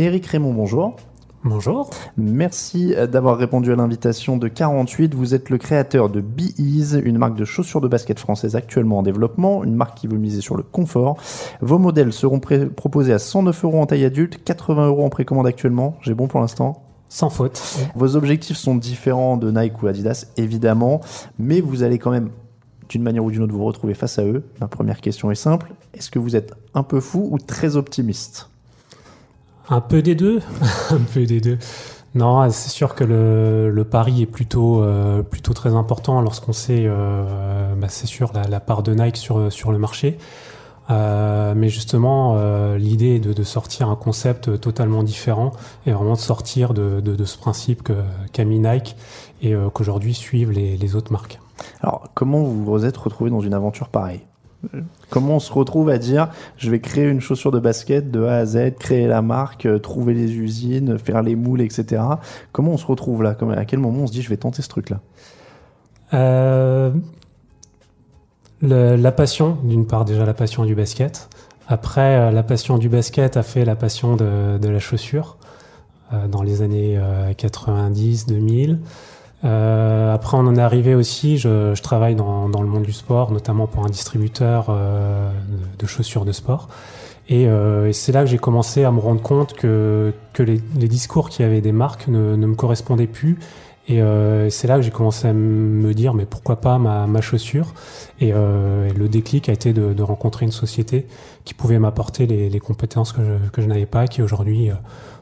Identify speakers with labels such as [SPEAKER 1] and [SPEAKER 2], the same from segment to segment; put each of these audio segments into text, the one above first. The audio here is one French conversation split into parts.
[SPEAKER 1] Éric Raymond, bonjour.
[SPEAKER 2] Bonjour.
[SPEAKER 1] Merci d'avoir répondu à l'invitation de 48. Vous êtes le créateur de Be-Ease, une marque de chaussures de basket française actuellement en développement, une marque qui veut miser sur le confort. Vos modèles seront proposés à 109 euros en taille adulte, 80 euros en précommande actuellement. J'ai bon pour l'instant?
[SPEAKER 2] Sans faute.
[SPEAKER 1] Vos objectifs sont différents de Nike ou Adidas, évidemment, mais vous allez quand même, d'une manière ou d'une autre, vous retrouver face à eux. Ma première question est simple. Est-ce que vous êtes un peu fou ou très optimiste?
[SPEAKER 2] Un peu des deux. un peu des deux. Non, c'est sûr que le, le pari est plutôt, euh, plutôt très important lorsqu'on sait, euh, bah, c'est sûr, la, la part de Nike sur, sur le marché. Euh, mais justement, euh, l'idée est de, de sortir un concept totalement différent et vraiment de sortir de, de, de ce principe qu'a mis Nike et euh, qu'aujourd'hui suivent les, les autres marques.
[SPEAKER 1] Alors, comment vous vous êtes retrouvé dans une aventure pareille? Comment on se retrouve à dire je vais créer une chaussure de basket de A à Z, créer la marque, euh, trouver les usines, faire les moules, etc. Comment on se retrouve là? À quel moment on se dit je vais tenter ce truc-là?
[SPEAKER 2] Euh, la passion, d'une part déjà la passion du basket. Après, euh, la passion du basket a fait la passion de, la chaussure dans les années 90-2000. Euh, après, on en est arrivé aussi, je, je travaille dans, dans le monde du sport, notamment pour un distributeur euh, de, chaussures de sport. Et, euh, et c'est là que j'ai commencé à me rendre compte que, que les, les discours qu'il y avait des marques ne, ne me correspondaient plus. Et euh, c'est là que j'ai commencé à me dire, mais pourquoi pas ma, ma chaussure? Et, euh, et le déclic a été de, de rencontrer une société qui pouvait m'apporter les, les compétences que je, que je n'avais pas, qui aujourd'hui euh,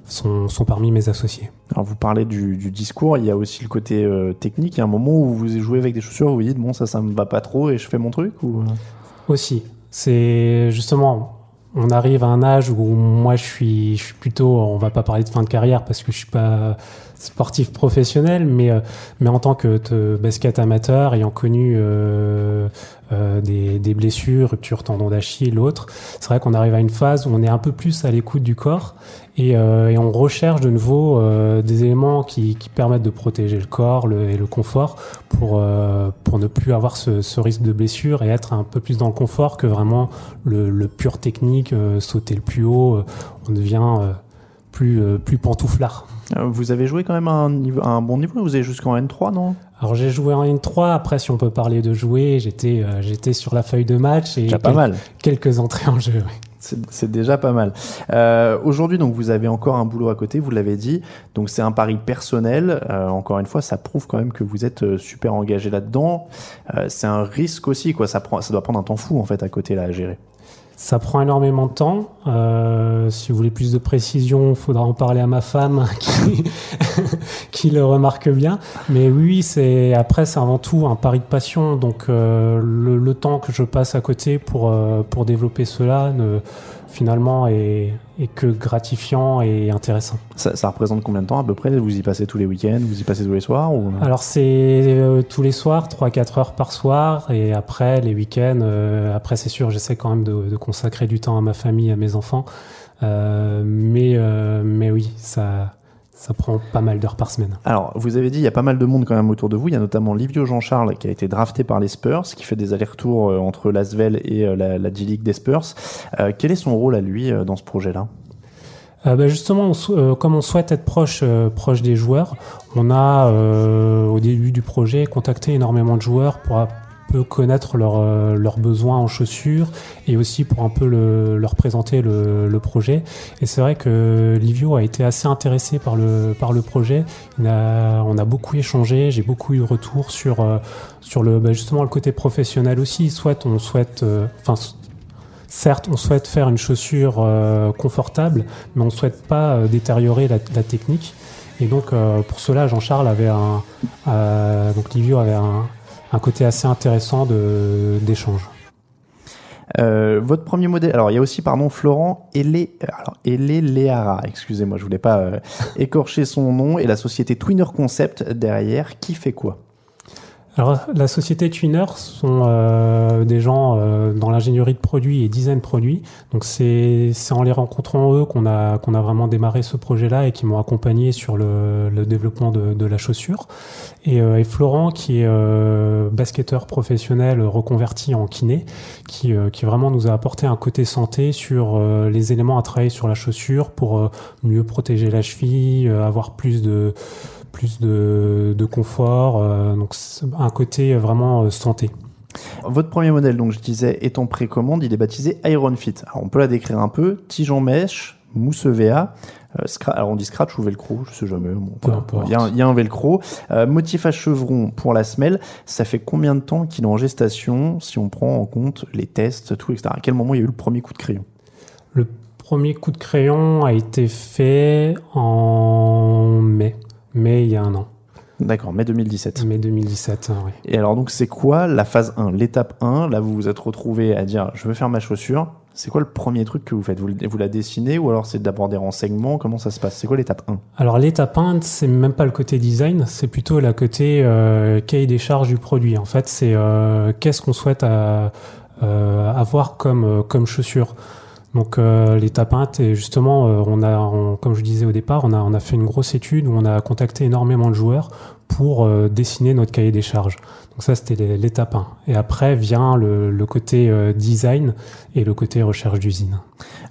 [SPEAKER 2] sont, sont parmi mes associés.
[SPEAKER 1] Alors, vous parlez du, du discours, il y a aussi le côté euh, technique. Il y a un moment où vous jouez avec des chaussures, vous vous dites bon, ça, ça me va pas trop et je fais mon truc ou...
[SPEAKER 2] Aussi, c'est justement, on arrive à un âge où moi je suis, je suis plutôt, on va pas parler de fin de carrière parce que je suis pas sportif professionnel, mais euh, mais en tant que basket amateur, ayant connu euh, euh, des, blessures, rupture tendon d'Achille, l'autre, c'est vrai qu'on arrive à une phase où on est un peu plus à l'écoute du corps et, euh, on recherche de nouveau euh, des éléments qui, permettent de protéger le corps et le confort pour, pour ne plus avoir ce, risque de blessure et être un peu plus dans le confort que vraiment le, pur technique, sauter le plus haut, on devient plus, plus pantouflard.
[SPEAKER 1] Vous avez joué quand même à un, un bon niveau, vous avez jusqu'en N3, non?
[SPEAKER 2] Alors j'ai joué en N3, après si on peut parler de jouer, j'étais euh, j'étais sur la feuille de match et
[SPEAKER 1] pas
[SPEAKER 2] quel-
[SPEAKER 1] mal.
[SPEAKER 2] quelques entrées en jeu. ouais.
[SPEAKER 1] C'est c'est déjà pas mal. Euh, Aujourd'hui, donc, vous avez encore un boulot à côté, vous l'avez dit. Donc, c'est un pari personnel. Euh, encore une fois, ça prouve quand même que vous êtes euh, super engagé là-dedans. Euh, c'est un risque aussi, quoi. Ça, prend, ça doit prendre un temps fou, en fait, à côté, là, à gérer.
[SPEAKER 2] Ça prend énormément de temps. Euh, si vous voulez plus de précision, il faudra en parler à ma femme qui, qui le remarque bien. Mais oui, c'est après c'est avant tout un pari de passion. Donc euh, le, le temps que je passe à côté pour euh, pour développer cela ne, finalement est, est que gratifiant et intéressant.
[SPEAKER 1] Ça, ça représente combien de temps à peu près? Vous y passez tous les week-ends Vous y passez tous les soirs ou...
[SPEAKER 2] Alors c'est euh, tous les soirs, 3-4 heures par soir, et après les week-ends, euh, après c'est sûr, j'essaie quand même de, de consacrer du temps à ma famille, à mes enfants, Euh, mais, euh, mais oui, ça, ça prend pas mal d'heures par semaine.
[SPEAKER 1] Alors, vous avez dit, il y a pas mal de monde quand même autour de vous. Il y a notamment Livio Jean-Charles qui a été drafté par les Spurs, qui fait des allers-retours euh, entre l'Asvel et euh, la, la G-League des Spurs. Euh, quel est son rôle à lui dans ce projet-là?
[SPEAKER 2] Euh, bah, justement, on euh, comme on souhaite être proche, euh, proche des joueurs, on a au début du projet contacté énormément de joueurs pour peu connaître leurs euh, leurs besoins en chaussures et aussi pour un peu le- leur présenter le, projet. Et c'est vrai que Livio a été assez intéressé par le, projet. On a beaucoup échangé, j'ai beaucoup eu de retours sur, euh, le, bah, justement le côté professionnel aussi. On souhaite, euh, certes, on souhaite faire une chaussure confortable, mais on ne souhaite pas détériorer la, technique. Et donc, pour cela, Jean-Charles avait un, donc Livio avait un, un côté assez intéressant d'échange.
[SPEAKER 1] Euh, votre premier modèle, alors il y a aussi, pardon, Florent Ele, alors Ele Leara, excusez-moi, je voulais pas euh, écorcher son nom, et la société Twinner Concept derrière, qui fait quoi?
[SPEAKER 2] Alors, la société Twinner sont euh, des gens euh, dans l'ingénierie de produits et design produits. Donc, c'est en les rencontrant eux qu'on a, qu'on a vraiment démarré ce projet-là et qui m'ont accompagné sur le, le développement de, de la chaussure. Et, euh, et Florent, qui est euh, basketteur professionnel reconverti en kiné, qui, euh, qui vraiment nous a apporté un côté santé sur euh, les éléments à travailler sur la chaussure pour mieux protéger la cheville, avoir plus de plus de, de confort, euh, donc un côté vraiment euh, santé.
[SPEAKER 1] Votre premier modèle, donc je disais, est en précommande, il est baptisé Iron Fit. Alors on peut la décrire un peu, tige en mèche, mousse EVA, euh, alors on dit scratch ou velcro, je sais jamais. Bon,
[SPEAKER 2] Peu
[SPEAKER 1] voilà.
[SPEAKER 2] importe.
[SPEAKER 1] Il y, a un- il y a un velcro. Euh, motif à chevron pour la semelle. Ça fait combien de temps qu'il est en gestation si on prend en compte les tests, tout, etc. À quel moment il y a eu le premier coup de crayon?
[SPEAKER 2] Le premier coup de crayon a été fait en mai, mai il y a un an,
[SPEAKER 1] D'accord, mai 2017.
[SPEAKER 2] mai 2017. hein, oui.
[SPEAKER 1] Et alors donc c'est quoi la phase 1 L'étape 1, là vous vous êtes retrouvé à dire je veux faire ma chaussure. C'est quoi le premier truc que vous faites? Vous, vous la dessinez ou alors c'est d'abord des renseignements? Comment ça se passe? C'est quoi l'étape 1
[SPEAKER 2] Alors l'étape 1, c'est même pas le côté design, c'est plutôt la côté euh, cahier des charges du produit. En fait, c'est euh, qu'est-ce qu'on souhaite à- euh, avoir comme, comme chaussure? Donc euh, l'étape 1, c'est justement, euh, on a, on- comme je disais au départ, on a, on a fait une grosse étude où on a contacté énormément de joueurs pour euh, dessiner notre cahier des charges. Donc ça, c'était l'é- l'étape 1. Et après vient le, le côté euh, design et le côté recherche d'usine.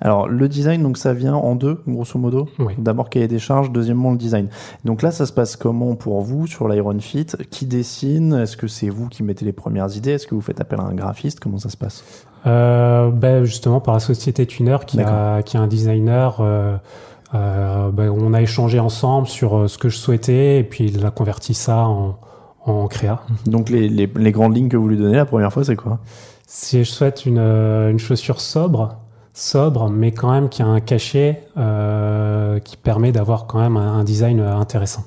[SPEAKER 1] Alors le design donc ça vient en deux grosso modo.
[SPEAKER 2] Oui.
[SPEAKER 1] D'abord cahier des charges, deuxièmement le design. Donc là ça se passe comment pour vous sur l'Iron Fit? Qui dessine? Est-ce que c'est vous qui mettez les premières idées? Est-ce que vous faites appel à un graphiste? Comment ça se passe?
[SPEAKER 2] Ben, justement par la société Tuner qui a, qui a un designer. euh, euh, ben, on a échangé ensemble sur euh, ce que je souhaitais et puis il a converti ça en, en créa.
[SPEAKER 1] Donc les, les, les grandes lignes que vous lui donnez la première fois c'est quoi?
[SPEAKER 2] Si je souhaite une, euh, une chaussure sobre, sobre, mais quand même qui a un cachet euh, qui permet d'avoir quand même un, un design euh, intéressant.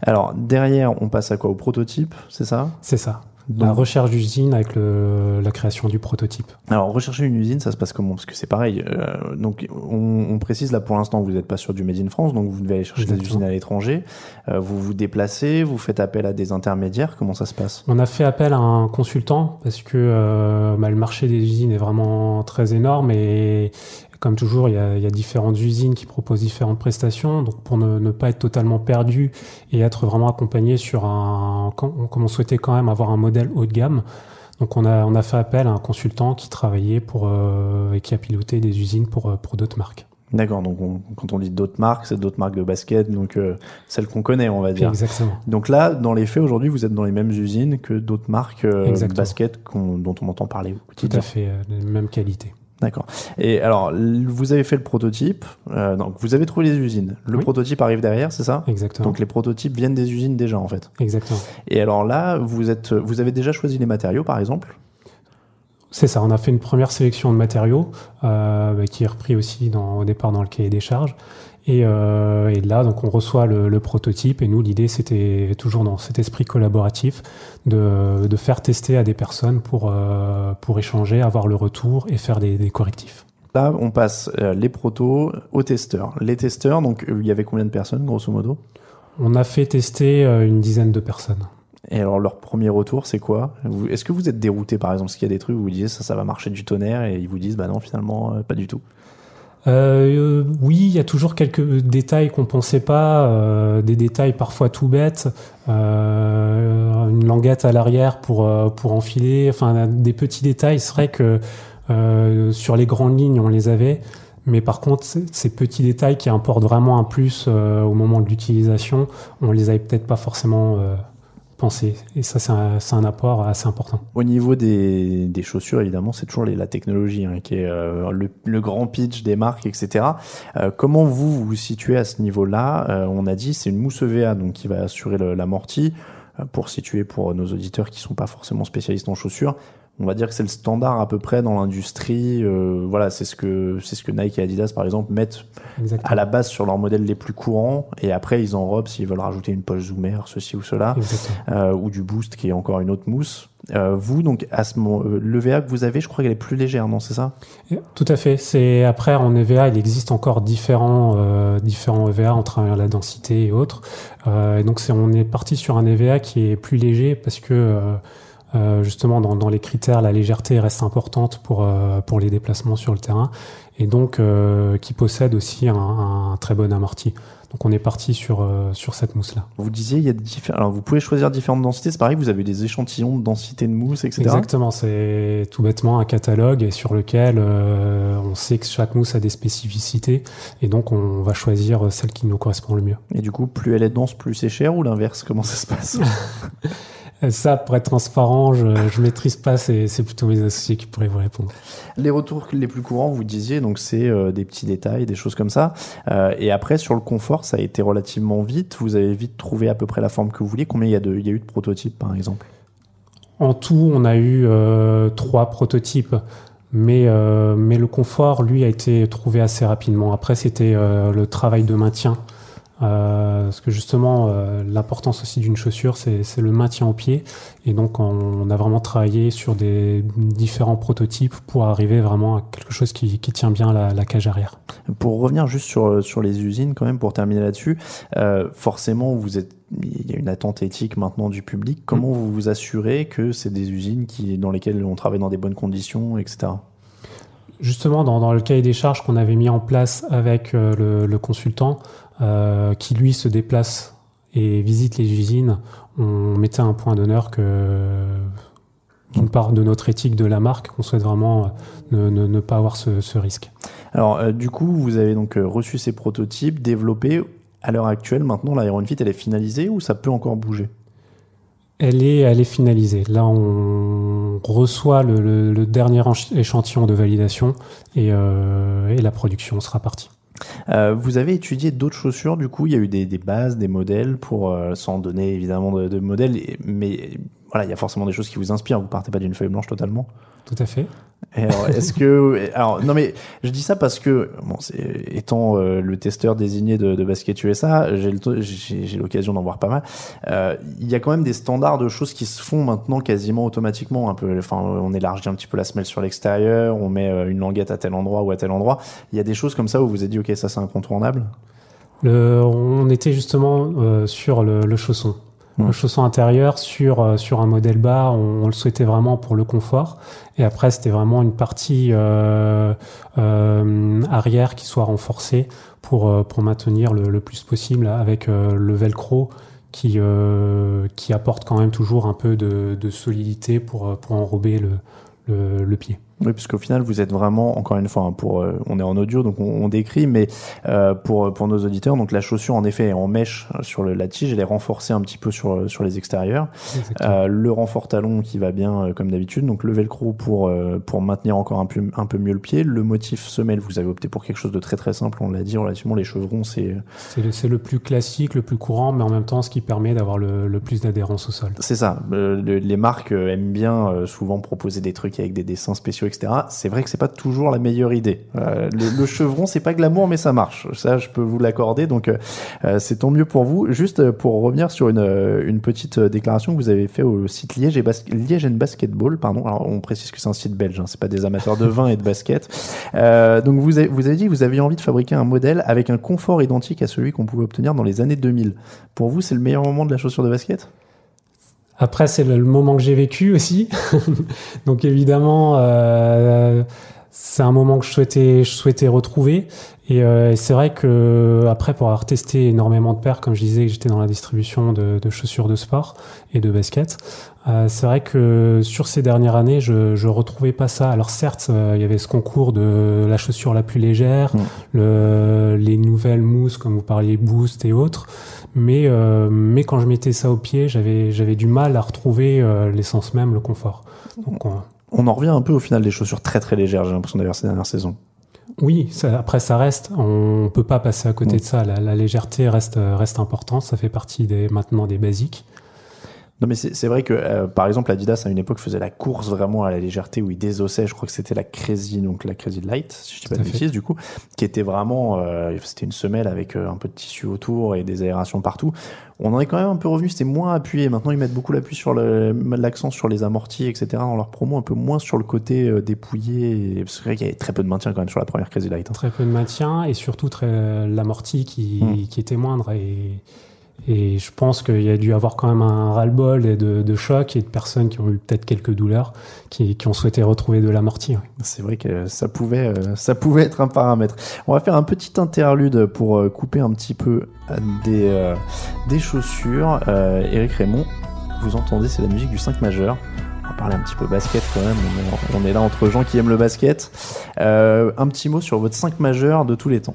[SPEAKER 1] Alors derrière on passe à quoi? Au prototype, c'est ça?
[SPEAKER 2] C'est ça. La
[SPEAKER 1] Donc-
[SPEAKER 2] recherche d'usine avec le, la création du prototype.
[SPEAKER 1] Alors, rechercher une usine, ça se passe comment? Parce que c'est pareil. euh, donc, on, on précise là pour l'instant, vous n'êtes pas sur du Made in France, donc vous devez aller chercher des usines à l'étranger. Euh, vous vous déplacez, vous faites appel à des intermédiaires. Comment ça se passe?
[SPEAKER 2] On a fait appel à un consultant parce que euh, bah, le marché des usines est vraiment très énorme et comme toujours, il y, a, il y a différentes usines qui proposent différentes prestations. Donc pour ne, ne pas être totalement perdu et être vraiment accompagné sur un, comme on souhaitait quand même avoir un modèle haut de gamme. Donc on a, on a fait appel à un consultant qui travaillait pour euh, et qui a piloté des usines pour, euh, pour d'autres marques.
[SPEAKER 1] D'accord. Donc, on- quand on dit d'autres marques, c'est d'autres marques de basket, donc euh, celles qu'on connaît, on va dire.
[SPEAKER 2] Exactement.
[SPEAKER 1] Donc là, dans les faits, aujourd'hui, vous êtes dans les mêmes usines que d'autres marques euh, de basket dont on entend parler au
[SPEAKER 2] Tout à fait, euh, les mêmes qualités.
[SPEAKER 1] D'accord. Et alors, vous avez fait le prototype. euh, donc, vous avez trouvé les usines. Le
[SPEAKER 2] Oui.
[SPEAKER 1] prototype arrive derrière, c'est ça?
[SPEAKER 2] Exactement.
[SPEAKER 1] Donc, les prototypes viennent des usines déjà, en fait.
[SPEAKER 2] Exactement.
[SPEAKER 1] Et alors là, vous êtes, vous avez déjà choisi les matériaux, par exemple?
[SPEAKER 2] C'est ça, on a fait une première sélection de matériaux euh, bah, qui est repris aussi dans, au départ dans le cahier des charges. Et, euh, et là, donc, on reçoit le, le prototype. Et nous, l'idée, c'était toujours dans cet esprit collaboratif de, de faire tester à des personnes pour, euh, pour échanger, avoir le retour et faire des, des correctifs.
[SPEAKER 1] Là, on passe euh, les protos aux testeurs. Les testeurs, donc il y avait combien de personnes, grosso modo?
[SPEAKER 2] On a fait tester une dizaine de personnes.
[SPEAKER 1] Et alors, leur premier retour, c'est quoi? Est-ce que vous êtes dérouté, par exemple, parce qu'il y a des trucs où vous disiez ça, ça va marcher du tonnerre, et ils vous disent, bah non, finalement, pas du tout.
[SPEAKER 2] Euh, oui, il y a toujours quelques détails qu'on pensait pas, euh, des détails parfois tout bêtes, euh, une languette à l'arrière pour euh, pour enfiler, enfin des petits détails. C'est vrai que euh, sur les grandes lignes on les avait, mais par contre ces petits détails qui apportent vraiment un plus euh, au moment de l'utilisation, on les avait peut-être pas forcément pensés. Et ça c'est un, un apport assez important.
[SPEAKER 1] Au niveau des, des chaussures, évidemment, c'est toujours les- la technologie hein, qui est euh, le, le grand pitch des marques, etc. Euh, comment vous vous situez à ce niveau-là? Euh, On a dit c'est une mousse EVA donc qui va assurer l'amorti. Euh, pour situer pour nos auditeurs qui sont pas forcément spécialistes en chaussures, On va dire que c'est le standard à peu près dans l'industrie. Euh, voilà, c'est ce que c'est ce que Nike et Adidas par exemple mettent
[SPEAKER 2] Exactement.
[SPEAKER 1] à la base sur leurs modèles les plus courants et après ils enrobent s'ils veulent rajouter une poche zoomer, ceci ou cela, euh, ou du boost qui est encore une autre mousse. Euh, vous donc à ce moment, l'EVA que vous avez, je crois qu'elle est plus légère, non C'est ça?
[SPEAKER 2] Tout à fait. C'est après en EVA, il existe encore différents différents EVA en travers la densité et autres. Et donc c'est on est parti sur un EVA qui est plus léger parce que euh, justement dans, dans les critères la légèreté reste importante pour euh, pour les déplacements sur le terrain et donc euh, qui possède aussi un, un très bon amorti. Donc on est parti sur euh, sur cette mousse là.
[SPEAKER 1] Vous disiez il y a diffé- alors vous pouvez choisir différentes densités. C'est pareil, vous avez des échantillons de densité de mousse, etc.
[SPEAKER 2] Exactement, c'est tout bêtement un catalogue sur lequel euh, on sait que chaque mousse a des spécificités et donc on va choisir celle qui nous correspond le mieux.
[SPEAKER 1] Et du coup, plus elle est dense, plus c'est cher ou l'inverse? Comment ça se passe?
[SPEAKER 2] Et ça, pour être transparent, je, je maîtrise pas, c'est plutôt mes associés qui pourraient vous répondre.
[SPEAKER 1] Les retours les plus courants, vous disiez, donc c'est euh, des petits détails, des choses comme ça. Euh, et après, sur le confort, ça a été relativement vite. Vous avez vite trouvé à peu près la forme que vous vouliez. Combien il y a, de, il y a eu de prototypes, par exemple?
[SPEAKER 2] En tout, on a eu euh, trois prototypes, mais, mais le confort, lui, a été trouvé assez rapidement. Après, c'était le travail de maintien. Euh, parce que justement, euh, l'importance aussi d'une chaussure, c'est le maintien au pied. Et donc, on, on a vraiment travaillé sur des différents prototypes pour arriver vraiment à quelque chose qui, qui tient bien la, la cage arrière.
[SPEAKER 1] Pour revenir juste sur, sur les usines, quand même, pour terminer là-dessus, euh, forcément, vous êtes, il y a une attente éthique maintenant du public. Comment vous vous assurez que c'est des usines qui, dans lesquelles on travaille dans des bonnes conditions, etc.
[SPEAKER 2] Justement, dans, dans le cahier des charges qu'on avait mis en place avec euh, le, le consultant, euh, qui lui se déplace et visite les usines, on mettait un point d'honneur que, d'une part, de notre éthique de la marque, qu'on souhaite vraiment euh, ne, ne, ne pas avoir ce, ce risque.
[SPEAKER 1] Alors, euh, du coup, vous avez donc euh, reçu ces prototypes, développés. À l'heure actuelle, maintenant, l'Iron Fit, elle est finalisée ou ça peut encore bouger?
[SPEAKER 2] Elle est, elle est finalisée. Là, on reçoit le, le, le dernier échantillon de validation et, euh, et la production sera partie.
[SPEAKER 1] Euh, vous avez étudié d'autres chaussures, du coup, il y a eu des, bases, des modèles, pour euh, sans donner évidemment de, de modèles, mais voilà, il y a forcément des choses qui vous inspirent. Vous partez pas d'une feuille blanche totalement.
[SPEAKER 2] Tout à fait.
[SPEAKER 1] Est-ce que, alors non mais je dis ça parce que bon, étant euh, le testeur désigné de, de basket USA, j'ai l'occasion d'en voir pas mal. Euh, Il y a quand même des standards de choses qui se font maintenant quasiment automatiquement. Un peu, enfin, on élargit un petit peu la semelle sur l'extérieur, on met euh, une languette à tel endroit ou à tel endroit. Il y a des choses comme ça où vous vous êtes dit ok ça c'est incontournable?
[SPEAKER 2] Le, on était justement euh, sur le, le chausson.
[SPEAKER 1] Hmm.
[SPEAKER 2] Le chausson intérieur sur, euh, sur un modèle bas, on, le souhaitait vraiment pour le confort. Et après, c'était vraiment une partie euh, euh, arrière qui soit renforcée pour, pour maintenir le, le plus possible avec le velcro qui, qui apporte quand même toujours un peu de, solidité pour, pour enrober le, le pied.
[SPEAKER 1] Oui, puisqu'au final, vous êtes vraiment, encore une fois, hein, pour, euh, on est en audio, donc on, on décrit, mais euh, pour, pour nos auditeurs, donc la chaussure, en effet, est en mèche euh, sur le, la tige, elle est renforcée un petit peu sur, sur les extérieurs. Euh, le renfort talon qui va bien, euh, comme d'habitude, donc le velcro pour, euh, pour maintenir encore un peu, un peu mieux le pied. Le motif semelle, vous avez opté pour quelque chose de très très simple, on l'a dit, relativement, les chevrons, c'est
[SPEAKER 2] C'est le, plus classique, le plus courant, mais en même temps ce qui permet d'avoir le, le plus d'adhérence au sol.
[SPEAKER 1] C'est ça. Euh, le- les marques euh, aiment bien euh, souvent proposer des trucs avec des dessins spéciaux, C'est vrai que c'est pas toujours la meilleure idée. Euh, le, chevron, c'est pas glamour, mais ça marche. Ça, je peux vous l'accorder. Donc, euh, euh, c'est tant mieux pour vous. Juste pour revenir sur une, petite déclaration que vous avez fait au site Liège et, Bas- Liège and Basketball. Pardon. Alors, on précise que c'est un site belge. Hein, c'est pas des amateurs de vin et de basket. Donc, vous avez, vous avez dit que vous aviez envie de fabriquer un modèle avec un confort identique à celui qu'on pouvait obtenir dans les années 2000. Pour vous, c'est le meilleur moment de la chaussure de basket?
[SPEAKER 2] Après, c'est le, moment que j'ai vécu aussi. Donc évidemment, euh, c'est un moment que je souhaitais, retrouver. Et euh, c'est vrai que après, pour avoir testé énormément de paires, comme je disais, j'étais dans la distribution de, de chaussures de sport et de basket. Euh, c'est vrai que sur ces dernières années, je, je retrouvais pas ça. Alors certes, euh, il y avait ce concours de la chaussure la plus légère,
[SPEAKER 1] Mm.
[SPEAKER 2] le, les nouvelles mousses, comme vous parliez, Boost et autres. Mais, euh, mais quand je mettais ça au pied, j'avais, j'avais du mal à retrouver euh, l'essence même, le confort. Donc, on-
[SPEAKER 1] On en revient un peu au final des chaussures très très légères, j'ai l'impression d'ailleurs ces dernières saisons.
[SPEAKER 2] oui, ça- après ça reste, on peut pas passer à côté
[SPEAKER 1] Mm.
[SPEAKER 2] de ça. La, la légèreté reste, reste importante, ça fait partie des, maintenant des basiques.
[SPEAKER 1] Non, mais c'est vrai que, euh, par exemple, Adidas, à une époque, faisait la course vraiment à la légèreté où il désossait. Je crois que c'était la Crazy, donc la Crazy Light, si je dis pas de bêtises, du coup, qui était vraiment, euh, c'était une semelle avec euh, un peu de tissu autour et des aérations partout. On en est quand même un peu revenu, c'était moins appuyé. Maintenant, ils mettent beaucoup l'appui sur le, l'accent sur les amortis, etc. dans leur promo, un peu moins sur le côté euh, dépouillé. Vrai qu'il y avait très peu de maintien quand même sur la première Crazy Light. hein.
[SPEAKER 2] Très peu de maintien et surtout l'amorti qui,
[SPEAKER 1] Mm.
[SPEAKER 2] qui était moindre. Et, et je pense qu'il y a dû avoir quand même un ras-le-bol et de, choc et de personnes qui ont eu peut-être quelques douleurs qui, ont souhaité retrouver de l'amorti. ouais.
[SPEAKER 1] C'est vrai que ça pouvait, euh, ça pouvait être un paramètre. On va faire un petit interlude pour euh, couper un petit peu euh, des, des chaussures. Eric Raymond, vous entendez, c'est la musique du 5 majeur. On va parler un petit peu basket quand même. On est, là entre gens qui aiment le basket. Un petit mot sur votre 5 majeur de tous les temps.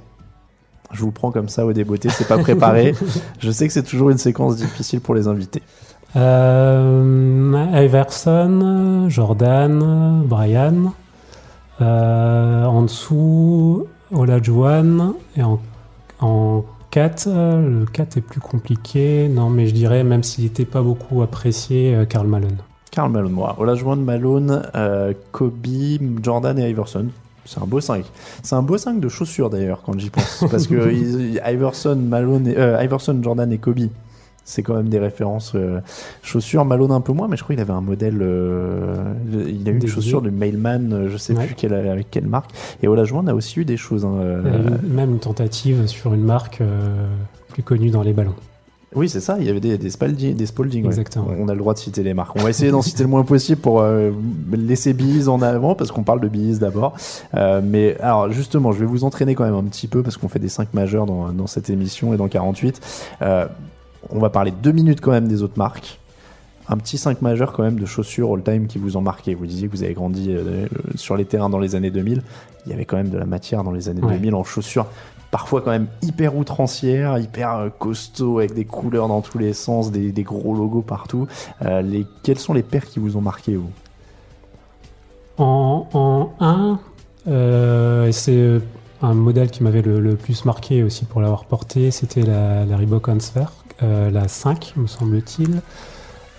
[SPEAKER 1] Je vous prends comme ça au débeauté, c'est pas préparé. Je sais que c'est toujours une séquence difficile pour les invités.
[SPEAKER 2] Euh, Iverson, Jordan, Brian. Euh, en dessous, Olajuwon. Et en, en 4, euh, le 4 est plus compliqué. Non, mais je dirais, même s'il n'était pas beaucoup apprécié, euh, Karl Malone.
[SPEAKER 1] Karl Malone, moi. Olajuwon, Malone, euh, Kobe, Jordan et Iverson. C'est un beau 5. C'est un beau 5 de chaussures d'ailleurs quand j'y pense. Parce que ils- Iverson, Malone, et- euh, Iverson, Jordan et Kobe, c'est quand même des références euh, chaussures. Malone un peu moins, mais je crois qu'il avait un modèle. euh, il a eu une
[SPEAKER 2] Dédié.
[SPEAKER 1] chaussure de Mailman, euh, je sais
[SPEAKER 2] Ouais.
[SPEAKER 1] plus quelle, avec quelle marque. Et Olajuwon a aussi eu des choses. hein, euh,
[SPEAKER 2] même une tentative sur une marque euh, plus connue dans les ballons.
[SPEAKER 1] Oui, c'est ça. Il y avait des, des Spalding. Des Spalding ouais.
[SPEAKER 2] Exactement.
[SPEAKER 1] On a le droit de citer les marques. On va essayer d'en citer le moins possible pour euh, laisser Bees en avant, parce qu'on parle de Bees d'abord. Euh, mais alors, justement, je vais vous entraîner quand même un petit peu, parce qu'on fait des 5 majeurs dans, dans cette émission et dans 48. Euh, on va parler deux minutes quand même des autres marques. Un petit 5 majeur quand même de chaussures all-time qui vous ont marqué. Vous disiez que vous avez grandi euh, sur les terrains dans les années 2000. Il y avait quand même de la matière dans les années
[SPEAKER 2] Ouais.
[SPEAKER 1] 2000 en chaussures parfois quand même hyper outrancière, hyper euh, costaud, avec des couleurs dans tous les sens, des, des gros logos partout. Euh, les, quelles sont les paires qui vous ont marqué, vous?
[SPEAKER 2] En, en 1, euh, et c'est un modèle qui m'avait le, le plus marqué aussi pour l'avoir porté, c'était la, la Reebok Answer, euh, la 5, me semble-t-il.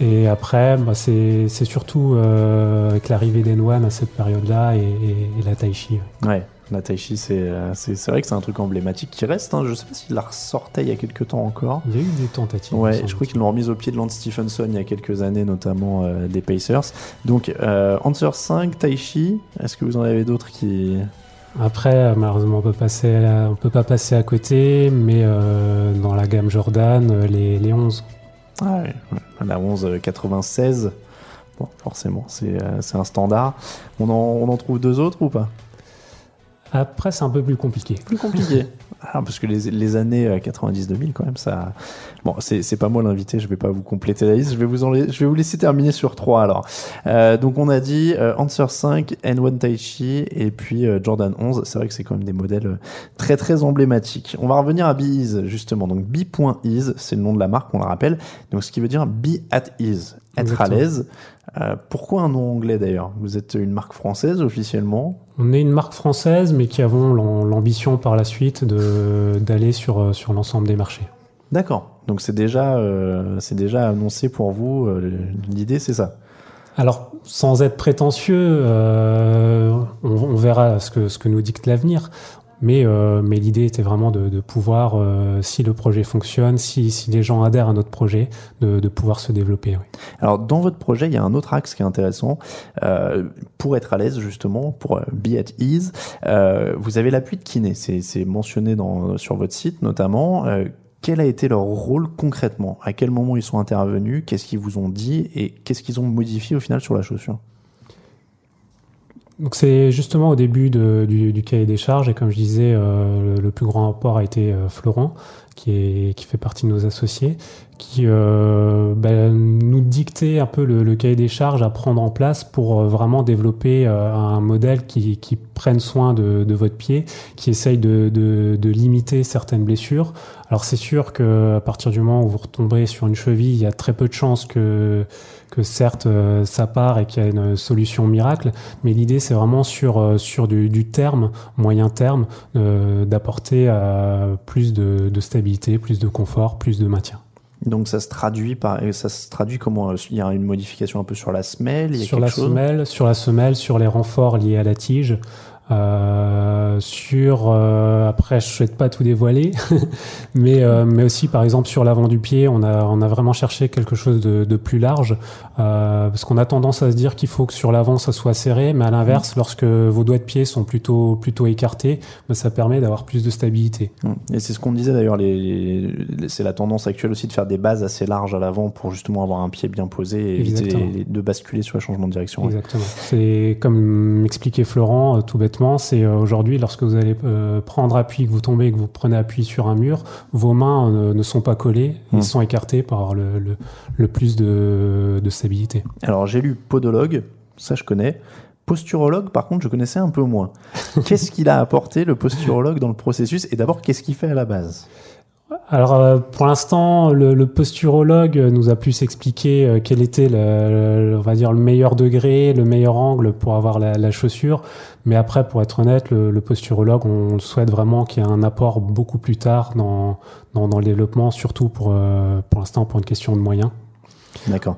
[SPEAKER 2] Et après, bah, c'est surtout euh, avec l'arrivée d'N1 à cette période-là et, et- et la Taichi.
[SPEAKER 1] Ouais, la Taichi, c'est euh, c'est c'est vrai que c'est un truc emblématique qui reste. Hein. Je sais pas s'il la ressortait il y a quelques temps encore.
[SPEAKER 2] Il y a eu des tentatives.
[SPEAKER 1] Ouais, je crois qu'ils l'ont remise au pied de Lance Stephenson il y a quelques années, notamment euh, des Pacers. Donc, euh, Answer 5, Taichi, est-ce que vous en avez d'autres qui...
[SPEAKER 2] Après, euh, malheureusement, on peut passer, à- on peut pas passer à côté, mais euh, dans la gamme Jordan, les, les 11.
[SPEAKER 1] Ah ouais, ouais. la 11 euh, 96. Bon, forcément, c'est c'est un standard. On en, on en trouve deux autres ou pas?
[SPEAKER 2] Après, c'est un peu plus compliqué.
[SPEAKER 1] Plus compliqué. Ah, parce que les, les années euh, 90-2000, quand même, ça. Bon, c'est c'est pas moi l'invité, je vais pas vous compléter la liste, je vais vous, en la- je vais vous laisser terminer sur trois alors. Euh, donc, on a dit euh, Answer 5, N1 Taichi et puis euh, Jordan 11. C'est vrai que c'est quand même des modèles euh, très très emblématiques. On va revenir à Bees, justement. Donc, B.Ease, c'est le nom de la marque, on le rappelle. Donc, ce qui veut dire Be at ease, être à l'aise. Euh, pourquoi un nom anglais d'ailleurs? Vous êtes une marque française officiellement?
[SPEAKER 2] On est une marque française, mais qui avons l'am- l'ambition par la suite d'aller sur, euh, sur l'ensemble des marchés.
[SPEAKER 1] D'accord. Donc c'est déjà, euh, c'est déjà annoncé pour vous. euh, L'idée, c'est ça?
[SPEAKER 2] Alors, sans être prétentieux, on, on verra ce que, ce que nous dicte l'avenir. Mais, euh, mais l'idée était vraiment de, pouvoir, euh, si le projet fonctionne, si, les gens adhèrent à notre projet, de, pouvoir se développer.
[SPEAKER 1] Alors dans votre projet, il y a un autre axe qui est intéressant euh, pour être à l'aise justement, pour be at ease. vous avez l'appui de kiné. C'est mentionné sur votre site notamment. Quel a été leur rôle concrètement? À quel moment ils sont intervenus? Qu'est-ce qu'ils vous ont dit? Et qu'est-ce qu'ils ont modifié au final sur la chaussure?
[SPEAKER 2] Donc c'est justement au début du, cahier des charges. Et comme je disais, euh, le, le plus grand apport a été euh, Florent, qui, est, qui fait partie de nos associés, qui euh, ben, un peu le, cahier des charges à prendre en place pour euh, vraiment développer euh, un modèle qui, prenne soin de, votre pied, qui essaye de, limiter certaines blessures. Alors c'est sûr que à partir du moment où vous retomberez sur une cheville, il y a très peu de chances que que certes euh, ça part et qu'il y a une solution miracle, mais l'idée c'est vraiment sur sur du, terme, moyen terme, d'apporter plus de stabilité, plus de confort, plus de maintien.
[SPEAKER 1] Donc ça se traduit par, ça se traduit comment euh, Il y a une modification un peu sur la semelle, il y a
[SPEAKER 2] sur
[SPEAKER 1] quelque
[SPEAKER 2] la
[SPEAKER 1] chose?
[SPEAKER 2] semelle, sur la semelle, sur les renforts liés à la tige. Euh, sur euh, après je souhaite pas tout dévoiler mais euh, mais aussi par exemple sur l'avant du pied on a on a vraiment cherché quelque chose de, de plus large euh, parce qu'on a tendance à se dire qu'il faut que sur l'avant ça soit serré mais à l'inverse lorsque vos doigts de pied sont plutôt plutôt écartés ben, ça permet d'avoir plus de stabilité
[SPEAKER 1] Et c'est ce qu'on disait d'ailleurs, les, les- c'est la tendance actuelle aussi de faire des bases assez larges à l'avant pour justement avoir un pied bien posé et éviter de basculer sur le changement de direction. ouais.
[SPEAKER 2] Exactement. C'est comme m'expliquait Florent, euh, tout c'est euh, aujourd'hui lorsque vous allez euh, prendre appui, que vous tombez, que vous prenez appui sur un mur, vos mains euh, ne sont pas collées, ils sont écartés avoir le, le, le plus de, de stabilité.
[SPEAKER 1] Alors j'ai lu podologue, ça je connais. Posturologue, par contre, je connaissais un peu moins. Qu'est-ce qu'il a apporté le posturologue dans le processus? Et d'abord, qu'est-ce qu'il fait à la base?
[SPEAKER 2] Alors euh, pour l'instant, le, le posturologue nous a plus expliqué euh, quel était le, le- on va dire le meilleur degré, le meilleur angle pour avoir la, la chaussure. Mais après, pour être honnête, le, le posturologue, on souhaite vraiment qu'il y ait un apport beaucoup plus tard dans, dans, dans le développement, surtout pour, euh, pour l'instant pour une question de moyens.
[SPEAKER 1] D'accord.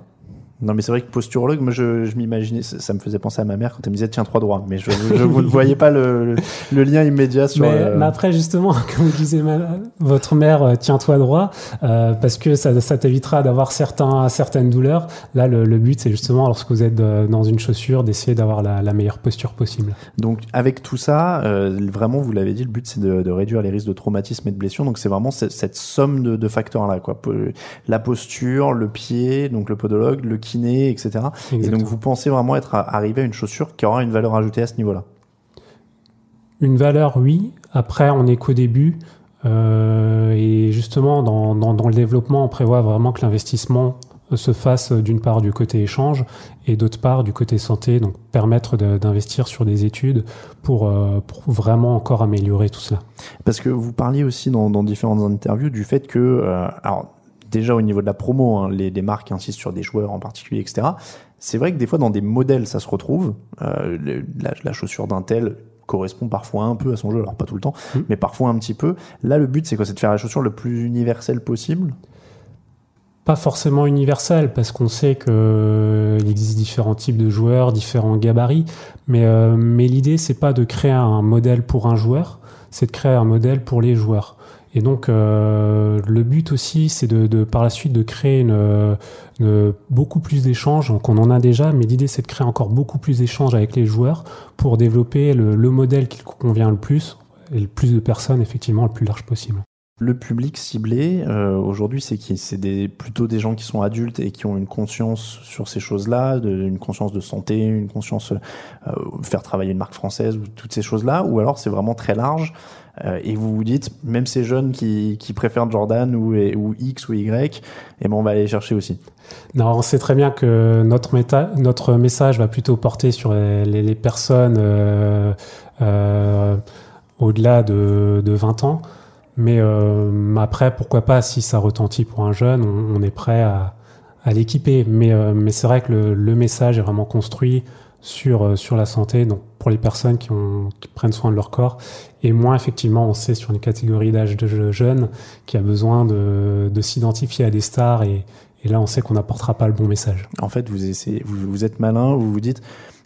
[SPEAKER 1] Non, mais c'est vrai que posturologue, moi, je, je m'imaginais, ça, ça me faisait penser à ma mère quand elle me disait tiens trois droits, mais je, je vous ne voyez pas le, le, le lien immédiat sur.
[SPEAKER 2] Mais,
[SPEAKER 1] euh,
[SPEAKER 2] mais après, justement, comme vous disiez, ma- votre mère, euh, tiens-toi droit, euh, parce que ça, ça t'évitera d'avoir certains, certaines douleurs. Là, le, le but, c'est justement, lorsque vous êtes euh, dans une chaussure, d'essayer d'avoir la, la meilleure posture possible.
[SPEAKER 1] Donc avec tout ça, euh, vraiment, vous l'avez dit, le but c'est de, de réduire les risques de traumatisme et de blessure. Donc c'est vraiment cette, cette somme de, de facteurs là, quoi. La posture, le pied, donc le podologue, le kiné, etc. Et donc vous pensez vraiment être arrivé à une chaussure qui aura une valeur ajoutée à ce niveau-là?
[SPEAKER 2] Une valeur, oui. Après, on n'est qu'au début. Euh, et justement, dans, dans, dans le développement, on prévoit vraiment que l'investissement se fasse euh, d'une part du côté échange et d'autre part du côté santé, donc permettre d'investir sur des études pour, euh, pour vraiment encore améliorer tout cela.
[SPEAKER 1] Parce que vous parliez aussi dans, dans différentes interviews du fait que, euh, alors déjà au niveau de la promo, hein, les, les marques insistent sur des joueurs en particulier, etc. C'est vrai que des fois dans des modèles ça se retrouve. Euh, le- la, la chaussure d'un tel correspond parfois un peu à son jeu, alors pas tout le temps,
[SPEAKER 2] Mm.
[SPEAKER 1] mais parfois un petit peu. Là le but c'est quoi? C'est de faire la chaussure le plus universelle possible?
[SPEAKER 2] Pas forcément universel, parce qu'on sait qu'il existe différents types de joueurs, différents gabarits, mais, euh, mais l'idée, c'est pas de créer un modèle pour un joueur, c'est de créer un modèle pour les joueurs. Et donc, euh, le but aussi, c'est de, par la suite de créer une, une- beaucoup plus d'échanges. Donc, on en a déjà, mais l'idée, c'est de créer encore beaucoup plus d'échanges avec les joueurs pour développer le, le modèle qui convient le plus et le plus de personnes, effectivement, le plus large possible.
[SPEAKER 1] Le public ciblé euh, aujourd'hui, c'est plutôt des gens qui sont adultes et qui ont une conscience sur ces choses-là, une conscience de santé, une conscience euh, faire travailler une marque française ou toutes ces choses-là, ou alors c'est vraiment très large euh, et vous vous dites même ces jeunes qui, qui préfèrent Jordan ou, X ou Y, et ben on va aller chercher aussi.
[SPEAKER 2] Non, on sait très bien que notre, message va plutôt porter sur les, personnes euh, euh, au-delà de, de 20 ans. Mais après, pourquoi pas, si ça retentit pour un jeune, on, est prêt à, l'équiper. Mais, c'est vrai que le message est vraiment construit sur, euh, sur la santé, donc pour les personnes qui, ont, qui prennent soin de leur corps. Et moins, effectivement, on sait sur une catégorie d'âge de je- jeunes qui a besoin de, de s'identifier à des stars et, et là, on sait qu'on n'apportera pas le bon message.
[SPEAKER 1] En fait, vous, essayez, vous, vous êtes malin, vous vous dites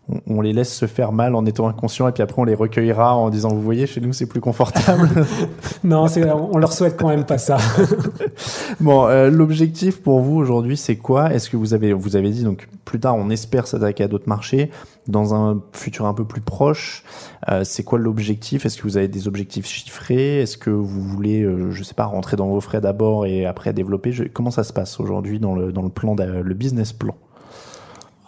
[SPEAKER 1] on, on les laisse se faire mal en étant inconscients et puis après on les recueillera en disant vous voyez chez nous c'est plus confortable.
[SPEAKER 2] non, on leur souhaite quand même pas ça.
[SPEAKER 1] Bon, euh, l'objectif pour vous aujourd'hui, c'est quoi? Est-ce que vous avez, vous avez dit donc plus tard, on espère s'attaquer à d'autres marchés dans un futur un peu plus proche. Euh, c'est quoi l'objectif? Est-ce que vous avez des objectifs chiffrés? Est-ce que vous voulez, euh, je sais pas, rentrer dans vos frais d'abord et après développer? Je- Comment ça se passe aujourd'hui dans le dans le plan, le business plan?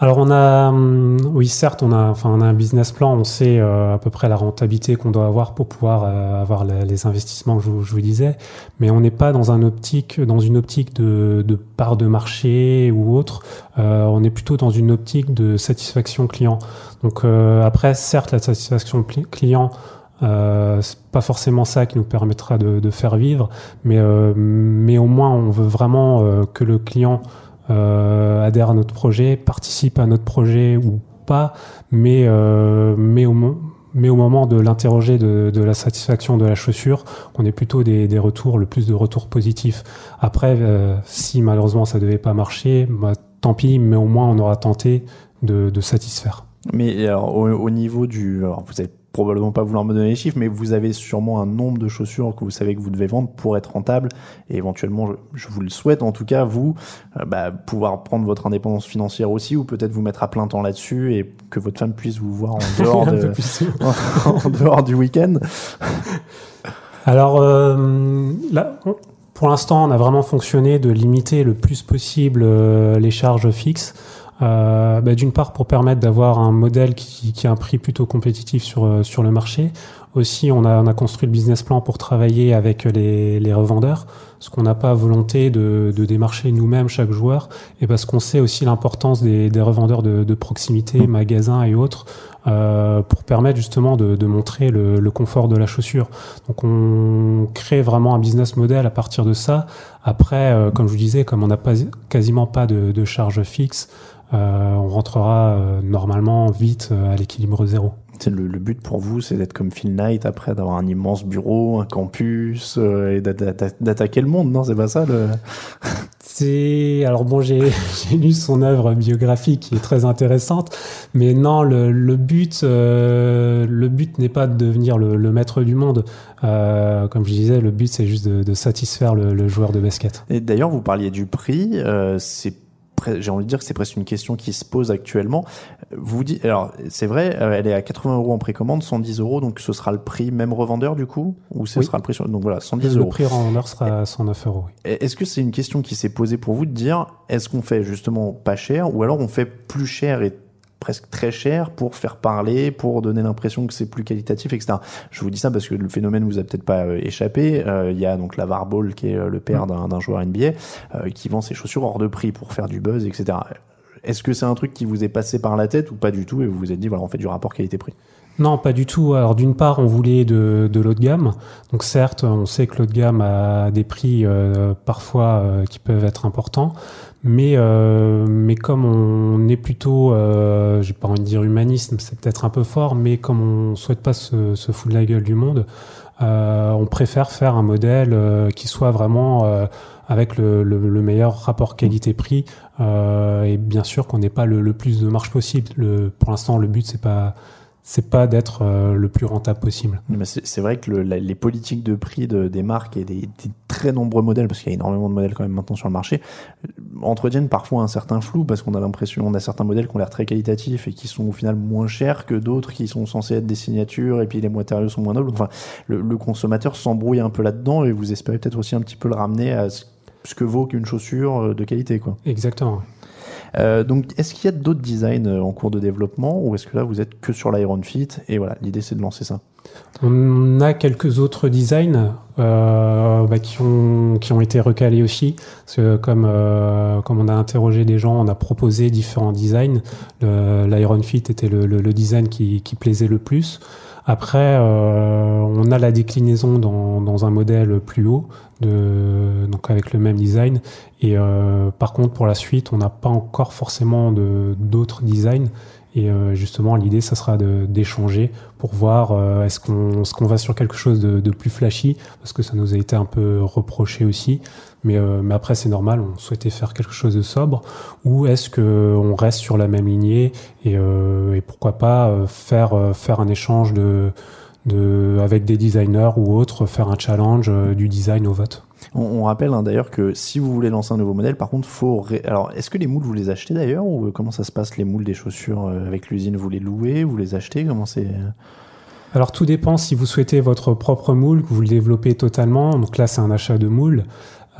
[SPEAKER 2] Alors on a, hum, oui certes, on a, enfin on a un business plan, on sait euh, à peu près la rentabilité qu'on doit avoir pour pouvoir euh, avoir les investissements que je, vous- disais, mais on n'est pas dans un optique, dans une optique de, de part de marché ou autre. Euh, on est plutôt dans une optique de satisfaction client. Donc euh, après, certes, la satisfaction client. Euh, c'est pas forcément ça qui nous permettra de, de faire vivre, mais, euh, mais au moins on veut vraiment euh, que le client euh, adhère à notre projet, participe à notre projet ou pas, mais, euh, mais, au, mais au moment de l'interroger de, de, la satisfaction de la chaussure, on est plutôt des, des retours, le plus de retours positifs. Après, euh, si malheureusement ça devait pas marcher, bah, tant pis, mais au moins on aura tenté de, de satisfaire.
[SPEAKER 1] Mais alors, au, au, niveau du, alors vous avez probablement pas vouloir me donner les chiffres, mais vous avez sûrement un nombre de chaussures que vous savez que vous devez vendre pour être rentable. Et éventuellement, je, je vous le souhaite, en tout cas, vous, euh, bah, pouvoir prendre votre indépendance financière aussi, ou peut-être vous mettre à plein temps là-dessus et que votre femme puisse vous voir en dehors, de, en, dehors du week-end.
[SPEAKER 2] Alors, euh, là, pour l'instant, on a vraiment fonctionné de limiter le plus possible euh, les charges fixes. Euh, bah, D'une part pour permettre d'avoir un modèle qui, qui, a un prix plutôt compétitif sur, euh, sur le marché. Aussi, on a, on a construit le business plan pour travailler avec les, les revendeurs, parce qu'on n'a pas volonté de, de démarcher nous-mêmes chaque joueur, et parce qu'on sait aussi l'importance des, des, revendeurs de, de, proximité, magasins et autres, euh, pour permettre justement de, de montrer le, le, confort de la chaussure. Donc on crée vraiment un business model à partir de ça. Après, euh, comme je vous disais, comme on n'a pas quasiment pas de, de charges fixes, euh, on rentrera euh, normalement vite euh, à l'équilibre zéro.
[SPEAKER 1] Le, le, but pour vous, c'est d'être comme Phil Knight après, d'avoir un immense bureau, un campus euh, et d'attaquer le monde, non C'est pas ça le...
[SPEAKER 2] C'est alors bon, j'ai lu son œuvre biographique qui est très intéressante, mais non, le, le but, euh, le but n'est pas de devenir le, le maître du monde. Euh, comme je disais, le but c'est juste de, de satisfaire le, joueur de basket.
[SPEAKER 1] Et d'ailleurs, vous parliez du prix, euh, c'est j'ai envie de dire que c'est presque une question qui se pose actuellement. Vous dites, alors c'est vrai, euh, elle est à 80 euros en précommande, 110 euros, donc ce sera le prix même revendeur du coup, ou ce
[SPEAKER 2] oui.
[SPEAKER 1] sera le prix sur, donc voilà, 110
[SPEAKER 2] le
[SPEAKER 1] euros.
[SPEAKER 2] Le prix revendeur sera 109 euros. Oui.
[SPEAKER 1] Est-ce que c'est une question qui s'est posée pour vous de dire, est-ce qu'on fait justement pas cher, ou alors on fait plus cher et presque très cher pour faire parler, pour donner l'impression que c'est plus qualitatif, etc. Je vous dis ça parce que le phénomène vous a peut-être pas euh, échappé. Euh, il y a donc la Ball qui est euh, le père d'un joueur NBA qui vend ses chaussures hors de prix pour faire du buzz, etc. Est-ce que c'est un truc qui vous est passé par la tête ou pas du tout et vous vous êtes dit voilà on fait du rapport qualité-prix?
[SPEAKER 2] Non, pas du tout. Alors d'une part, on voulait de, de gamme. Donc certes, on sait que l'haut de gamme a des prix euh, parfois euh, qui peuvent être importants, mais euh, mais comme on est plutôt, euh, j'ai pas envie de dire humanisme, c'est peut-être un peu fort, mais comme on souhaite pas se, se foutre la gueule du monde, euh, on préfère faire un modèle euh, qui soit vraiment avec le, le, le, meilleur rapport qualité-prix et bien sûr qu'on n'ait pas le, le, plus de marge possible. Le, pour l'instant, le but c'est pas c'est pas d'être euh, le plus rentable possible.
[SPEAKER 1] C'est vrai que le, la, les politiques de prix de, des marques et des, des très nombreux modèles, parce qu'il y a énormément de modèles quand même maintenant sur le marché, entretiennent parfois un certain flou parce qu'on a l'impression, on a certains modèles qui ont l'air très qualitatifs et qui sont au final moins chers que d'autres qui sont censés être des signatures et puis les matériaux sont moins nobles. Enfin, le, le consommateur s'embrouille un peu là-dedans et vous espérez peut-être aussi un petit peu le ramener à ce que vaut qu'une chaussure de qualité, quoi.
[SPEAKER 2] Exactement.
[SPEAKER 1] Euh, donc, est-ce qu'il y a d'autres designs euh, en cours de développement ou est-ce que là vous êtes que sur l'Iron Fit et voilà, l'idée c'est de lancer ça?
[SPEAKER 2] On a quelques autres designs euh, bah, qui, ont, été recalés aussi. Comme, on a interrogé des gens, on a proposé différents designs. L'Iron Fit était le, design qui, plaisait le plus. Après, euh, on a la déclinaison dans, dans, un modèle plus haut, de, donc avec le même design. Et euh, par contre, pour la suite, on n'a pas encore forcément d'autres designs. Et euh, justement, l'idée, ça sera d'échanger pour voir est-ce qu'on est va sur quelque chose de, de, plus flashy, parce que ça nous a été un peu reproché aussi. Mais, euh, mais après, c'est normal, on souhaitait faire quelque chose de sobre. Ou est-ce qu'on reste sur la même lignée et, et pourquoi pas faire, faire un échange de, de, avec des designers ou autres, faire un challenge du design au vote?
[SPEAKER 1] On, on rappelle hein, d'ailleurs que si vous voulez lancer un nouveau modèle, par contre, faut. Ré... Alors, est-ce que les moules vous les achetez d'ailleurs ou comment ça se passe les moules des chaussures avec l'usine Vous les louez, vous les achetez Comment c'est?
[SPEAKER 2] Alors tout dépend si vous souhaitez votre propre moule, que vous le développez totalement. Donc là c'est un achat de moule.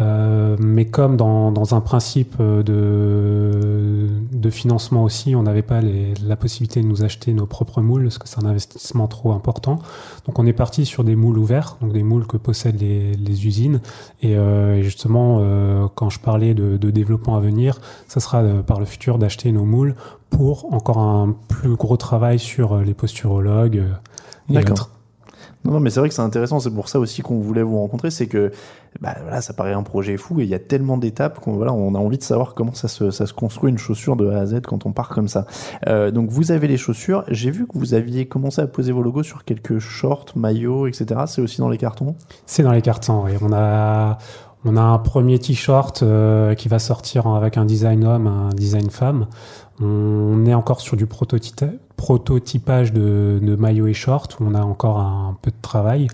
[SPEAKER 2] Euh, mais comme dans, dans, un principe de, de financement aussi, on n'avait pas les, la possibilité de nous acheter nos propres moules parce que c'est un investissement trop important. Donc on est parti sur des moules ouverts, donc des moules que possèdent les, les usines. Et, euh, et justement, euh, quand je parlais de, de, développement à venir, ça sera par le futur d'acheter nos moules pour encore un plus gros travail sur les posturologues.
[SPEAKER 1] D'accord. Non, mais c'est vrai que c'est intéressant. C'est pour ça aussi qu'on voulait vous rencontrer. C'est que, bah, voilà, ça paraît un projet fou et il y a tellement d'étapes qu'on, voilà, on a envie de savoir comment ça se, ça se construit une chaussure de A à Z quand on part comme ça. Euh, donc, vous avez les chaussures. J'ai vu que vous aviez commencé à poser vos logos sur quelques shorts, maillots, etc. C'est aussi dans les cartons?
[SPEAKER 2] C'est dans les cartons, oui. On a, on a un premier t-shirt euh, qui va sortir avec un design homme, un design femme. On est encore sur du prototypage de, de maillot et short où on a encore un peu de travail.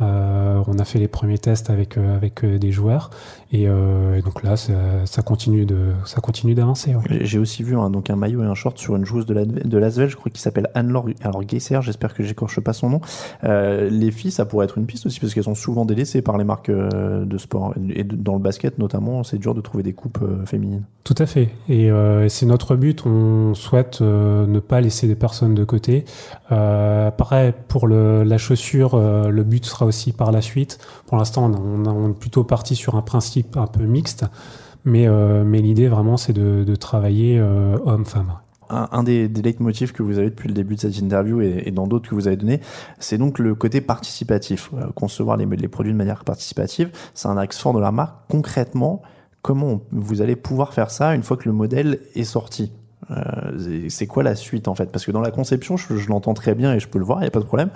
[SPEAKER 2] Euh, on a fait les premiers tests avec euh, euh, des joueurs et, euh, et donc là ça, ça continue de ça continue d'avancer. ouais.
[SPEAKER 1] J'ai aussi vu un, donc un maillot et un short sur une joueuse de la- de l'Asvel, je crois qu'il s'appelle Anne-Laure alors Geisser, j'espère que j'écorche pas son nom. Euh, les filles, ça pourrait être une piste aussi parce qu'elles sont souvent délaissées par les marques euh, de sport et dans le basket notamment, c'est dur de trouver des coupes féminines.
[SPEAKER 2] Tout à fait. Et c'est notre but. On souhaite ne pas laisser des personnes de côté. Pareil, pour le, la chaussure, le but sera aussi par la suite. Pour l'instant, on est plutôt parti sur un principe un peu mixte. Mais, euh, mais l'idée vraiment, c'est de, travailler euh, homme-femme.
[SPEAKER 1] Un, des, des leitmotifs que vous avez depuis le début de cette interview et, et dans d'autres que vous avez donné, c'est donc le côté participatif. Euh, concevoir les, produits de manière participative, c'est un axe fort de la marque. Concrètement, comment vous allez pouvoir faire ça une fois que le modèle est sorti? Euh, c'est- quoi la suite en fait? Parce que dans la conception, je, je l'entends très bien et je peux le voir, il n'y a pas de problème.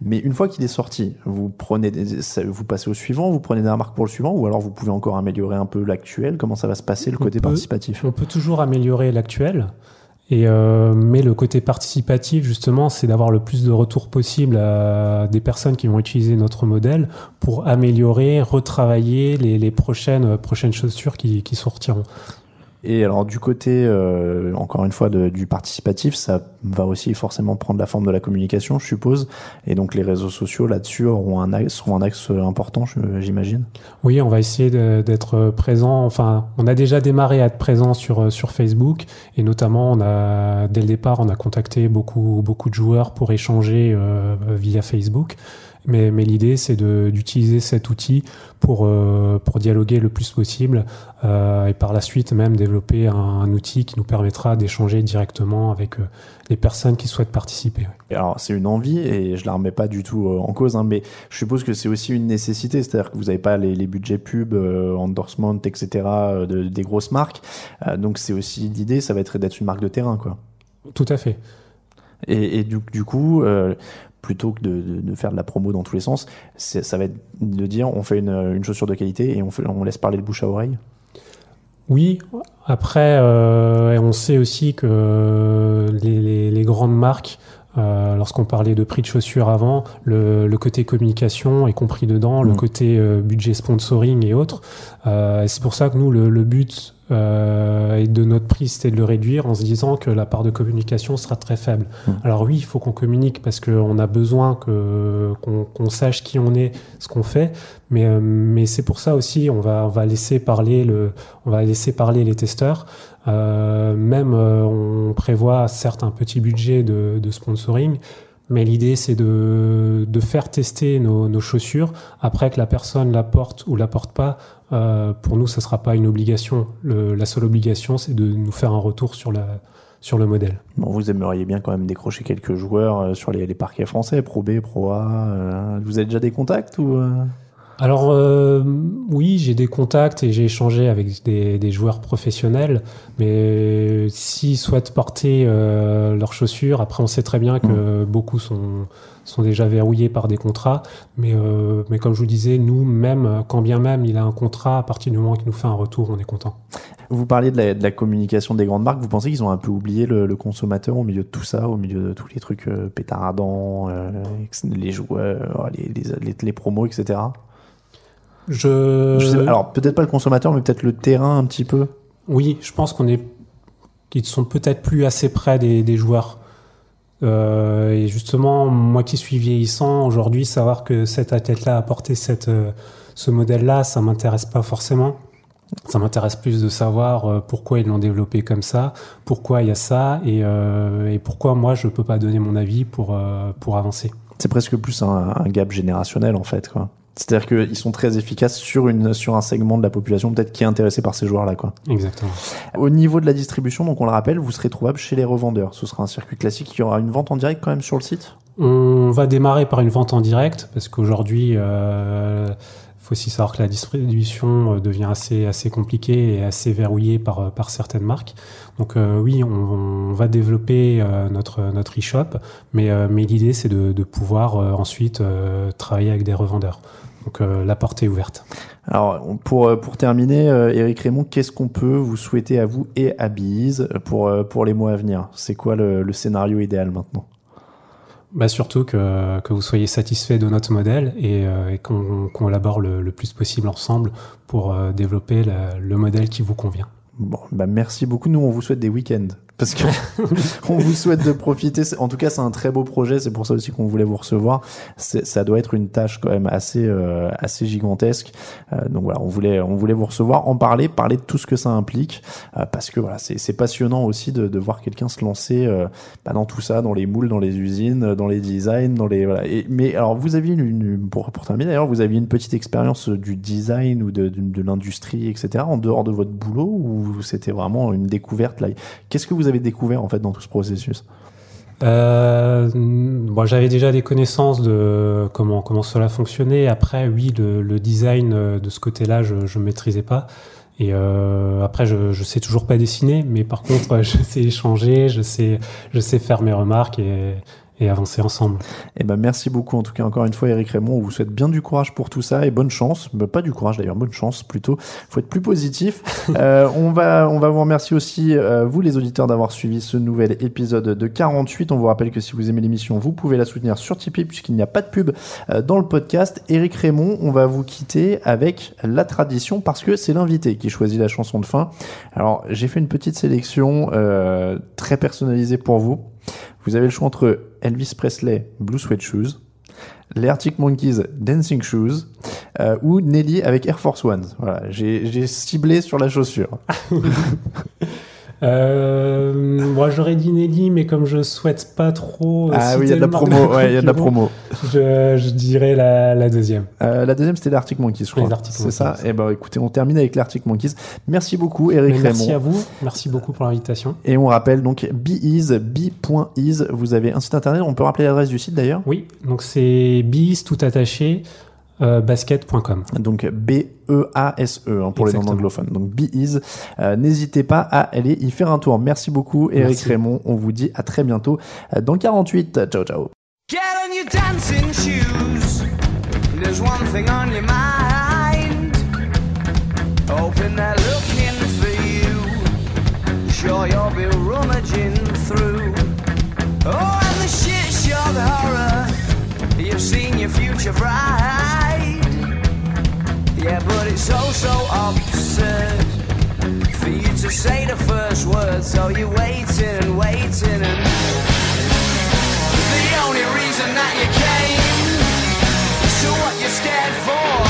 [SPEAKER 1] Mais une fois qu'il est sorti, vous prenez, des- vous passez au suivant, vous prenez des remarques pour le suivant, ou alors vous pouvez encore améliorer un peu l'actuel? Comment ça va se passer le
[SPEAKER 2] On
[SPEAKER 1] côté
[SPEAKER 2] peut-
[SPEAKER 1] participatif?
[SPEAKER 2] On peut toujours améliorer l'actuel. Et euh, mais le côté participatif, justement, c'est d'avoir le plus de retours possible à des personnes qui vont utiliser notre modèle pour améliorer, retravailler les, les prochaines, prochaines chaussures qui, qui sortiront.
[SPEAKER 1] Et alors du côté, euh, encore une fois, du participatif, ça va aussi forcément prendre la forme de la communication, je suppose. Et donc les réseaux sociaux là-dessus auront un axe, seront un axe important, je- j'imagine.
[SPEAKER 2] Oui, on va essayer d'être présent. Enfin, on a déjà démarré à être présent sur sur Facebook et notamment, on a dès le départ, on a contacté beaucoup beaucoup de joueurs pour échanger euh, via Facebook. Mais, mais l'idée, c'est d'utiliser cet outil pour euh, pour dialoguer le plus possible euh, et par la suite même développer un, un outil qui nous permettra d'échanger directement avec euh, les personnes qui souhaitent participer. ouais.
[SPEAKER 1] Alors c'est une envie et je la remets pas du tout en cause, hein, mais je suppose que c'est aussi une nécessité, c'est-à-dire que vous n'avez pas les, les budgets pub, euh, endorsement, etc. de- des grosses marques. Donc c'est aussi l'idée, ça va être d'être une marque de terrain, quoi.
[SPEAKER 2] Tout à fait.
[SPEAKER 1] Et, et du, du coup, euh, plutôt que de, de- de faire de la promo dans tous les sens, ça va être de dire on fait une, une chaussure de qualité et on, fait, on laisse parler le bouche à oreille.
[SPEAKER 2] Oui, après, euh, on sait aussi que les, les- les grandes marques, euh, lorsqu'on parlait de prix de chaussures avant, le, le côté communication est compris dedans, le
[SPEAKER 1] Mm.
[SPEAKER 2] côté euh, budget sponsoring et autres. C'est pour ça que nous, le, le but euh, et de notre prix, c'était de le réduire en se disant que la part de communication sera très faible.
[SPEAKER 1] Mm.
[SPEAKER 2] Alors oui, il faut qu'on communique parce qu'on a besoin que qu'on qu'on sache qui on est, ce qu'on fait, mais, euh, mais c'est pour ça aussi, on va, on va laisser parler le, on va laisser parler les testeurs. Euh, même euh, on prévoit certes un petit budget de, de sponsoring, mais l'idée c'est de, de faire tester nos, chaussures. Après que la personne la porte ou la porte pas, euh, pour nous ça sera pas une obligation. La seule obligation c'est de nous faire un retour sur la sur le modèle.
[SPEAKER 1] Vous aimeriez bien quand même décrocher quelques joueurs euh, sur les, les parquets français, Pro B, Pro A. euh, vous avez déjà des contacts ou
[SPEAKER 2] Alors euh, oui, j'ai des contacts et j'ai échangé avec des, des joueurs professionnels, mais s'ils souhaitent porter euh, leurs chaussures, après on sait très bien que beaucoup sont, sont déjà verrouillés par des contrats, mais, euh, mais comme je vous disais, nous, même quand bien même il a un contrat, à partir du moment qu'il nous fait un retour, on est content.
[SPEAKER 1] Vous parliez de la, de la communication des grandes marques. Vous pensez qu'ils ont un peu oublié le, le consommateur au milieu de tout ça, au milieu de tous les trucs euh, pétardants, euh, les joueurs, les, les, les, les promos, etc.
[SPEAKER 2] Je,
[SPEAKER 1] Je sais pas. alors peut-être pas le consommateur, mais peut-être le terrain un petit peu.
[SPEAKER 2] Oui, je pense qu'on est, qu'ils sont peut-être plus assez près des, des joueurs. Euh, et justement, moi qui suis vieillissant, aujourd'hui, savoir que cet athlète-là a porté cette, euh, ce modèle-là, ça m'intéresse pas forcément. Ça m'intéresse plus de savoir euh, pourquoi ils l'ont développé comme ça, pourquoi il y a ça, et, euh, et pourquoi moi je peux pas donner mon avis pour, pour avancer.
[SPEAKER 1] C'est presque plus un, un gap générationnel en fait, quoi. C'est-à-dire qu'ils sont très efficaces sur, une, sur un segment de la population peut-être qui est intéressé par ces joueurs-là. quoi.
[SPEAKER 2] Exactement.
[SPEAKER 1] Au niveau de la distribution, donc on le rappelle, vous serez trouvable chez les revendeurs. Ce sera un circuit classique. Il y aura une vente en direct quand même sur le site?
[SPEAKER 2] On va démarrer par une vente en direct parce qu'aujourd'hui, euh, faut aussi savoir que la distribution euh, devient assez, assez compliquée et assez verrouillée par, euh, par certaines marques. Donc euh, oui, on, on, va développer euh, notre, notre e-shop, mais, mais l'idée c'est de, de, pouvoir ensuite travailler avec des revendeurs. Donc la porte est ouverte.
[SPEAKER 1] Alors pour, pour terminer, Eric Raymond, qu'est-ce qu'on peut vous souhaiter à vous et à Bise pour, pour les mois à venir? C'est quoi le, le scénario idéal maintenant?
[SPEAKER 2] Bah surtout que, que vous soyez satisfait de notre modèle et, euh, et qu'on collabore le, le, plus possible ensemble pour euh, développer la, le modèle qui vous convient.
[SPEAKER 1] Bon, bah merci beaucoup. Nous, on vous souhaite des week-ends parce que on vous souhaite de profiter. En tout cas, c'est un très beau projet. C'est pour ça aussi qu'on voulait vous recevoir. Ça doit être une tâche quand même assez euh, assez gigantesque. Euh, donc voilà, on voulait on voulait vous recevoir, en parler, parler de tout ce que ça implique, euh, parce que voilà, c'est passionnant aussi de, de voir quelqu'un se lancer euh, bah, dans tout ça, dans les moules, dans les usines, dans les designs, dans les voilà. Et, mais alors, vous aviez une, une pour pour terminer d'ailleurs, vous aviez une petite expérience du design ou de de, de l'industrie, etc. En dehors de votre boulot ou c'était vraiment une découverte là? Qu'est-ce que vous avez découvert en fait dans tout ce processus
[SPEAKER 2] euh, j'avais déjà des connaissances de comment comment cela fonctionnait. Après, oui, le, design euh, de ce côté-là, je je maîtrisais pas. Et euh, après, je je sais toujours pas dessiner, mais par contre, je sais échanger, je sais je sais faire mes remarques et et avancer ensemble.
[SPEAKER 1] Eh ben merci beaucoup en tout cas encore une fois Eric Raymond, on vous souhaite bien du courage pour tout ça et bonne chance, bah, pas du courage d'ailleurs, bonne chance plutôt. Faut être plus positif. euh, on va on va vous remercier aussi euh, vous les auditeurs d'avoir suivi ce nouvel épisode de 48. On vous rappelle que si vous aimez l'émission, vous pouvez la soutenir sur Tipeee puisqu'il n'y a pas de pub euh, dans le podcast. Eric Raymond, on va vous quitter avec la tradition parce que c'est l'invité qui choisit la chanson de fin. Alors, j'ai fait une petite sélection euh, très personnalisée pour vous. Vous avez le choix entre Elvis Presley, Blue Sweat Shoes, les Monkeys, Dancing Shoes, euh, ou Nelly avec Air Force One. Voilà, j'ai ciblé sur la chaussure.
[SPEAKER 2] Euh, moi, j'aurais dit Nelly, mais comme je souhaite pas trop.
[SPEAKER 1] Ah oui, il y a de la promo. Ouais, il y a de la promo.
[SPEAKER 2] Je, je dirais la, la deuxième.
[SPEAKER 1] Euh, la deuxième, c'était l'Arctic Monkeys, je crois. C'est ça. Et eh ben, écoutez, on termine avec l'Arctic Monkeys. Merci beaucoup, Eric mais
[SPEAKER 2] Merci
[SPEAKER 1] Raymond.
[SPEAKER 2] à vous. Merci beaucoup pour l'invitation.
[SPEAKER 1] Et on rappelle donc bees, b.is. Vous avez un site internet. On peut rappeler l'adresse du site d'ailleurs?
[SPEAKER 2] Oui. Donc c'est bees tout attaché. Euh, basket.com.
[SPEAKER 1] Donc B-E-A-S-E -E, hein, pour Exactement. les non anglophones. Donc Bees. Euh, N'hésitez pas à aller y faire un tour. Merci beaucoup Eric Merci. Raymond. On vous dit à très bientôt dans 48. Ciao ciao.
[SPEAKER 3] Get on your dancing shoes. There's one thing on your mind. Hoping they're looking for you. Sure you'll be rummaging through. Oh, and the shit show the horror. You've seen your future bride. So, so absurd for you to say the first word. So you're waiting and waiting, and the only reason that you came to what you're scared for.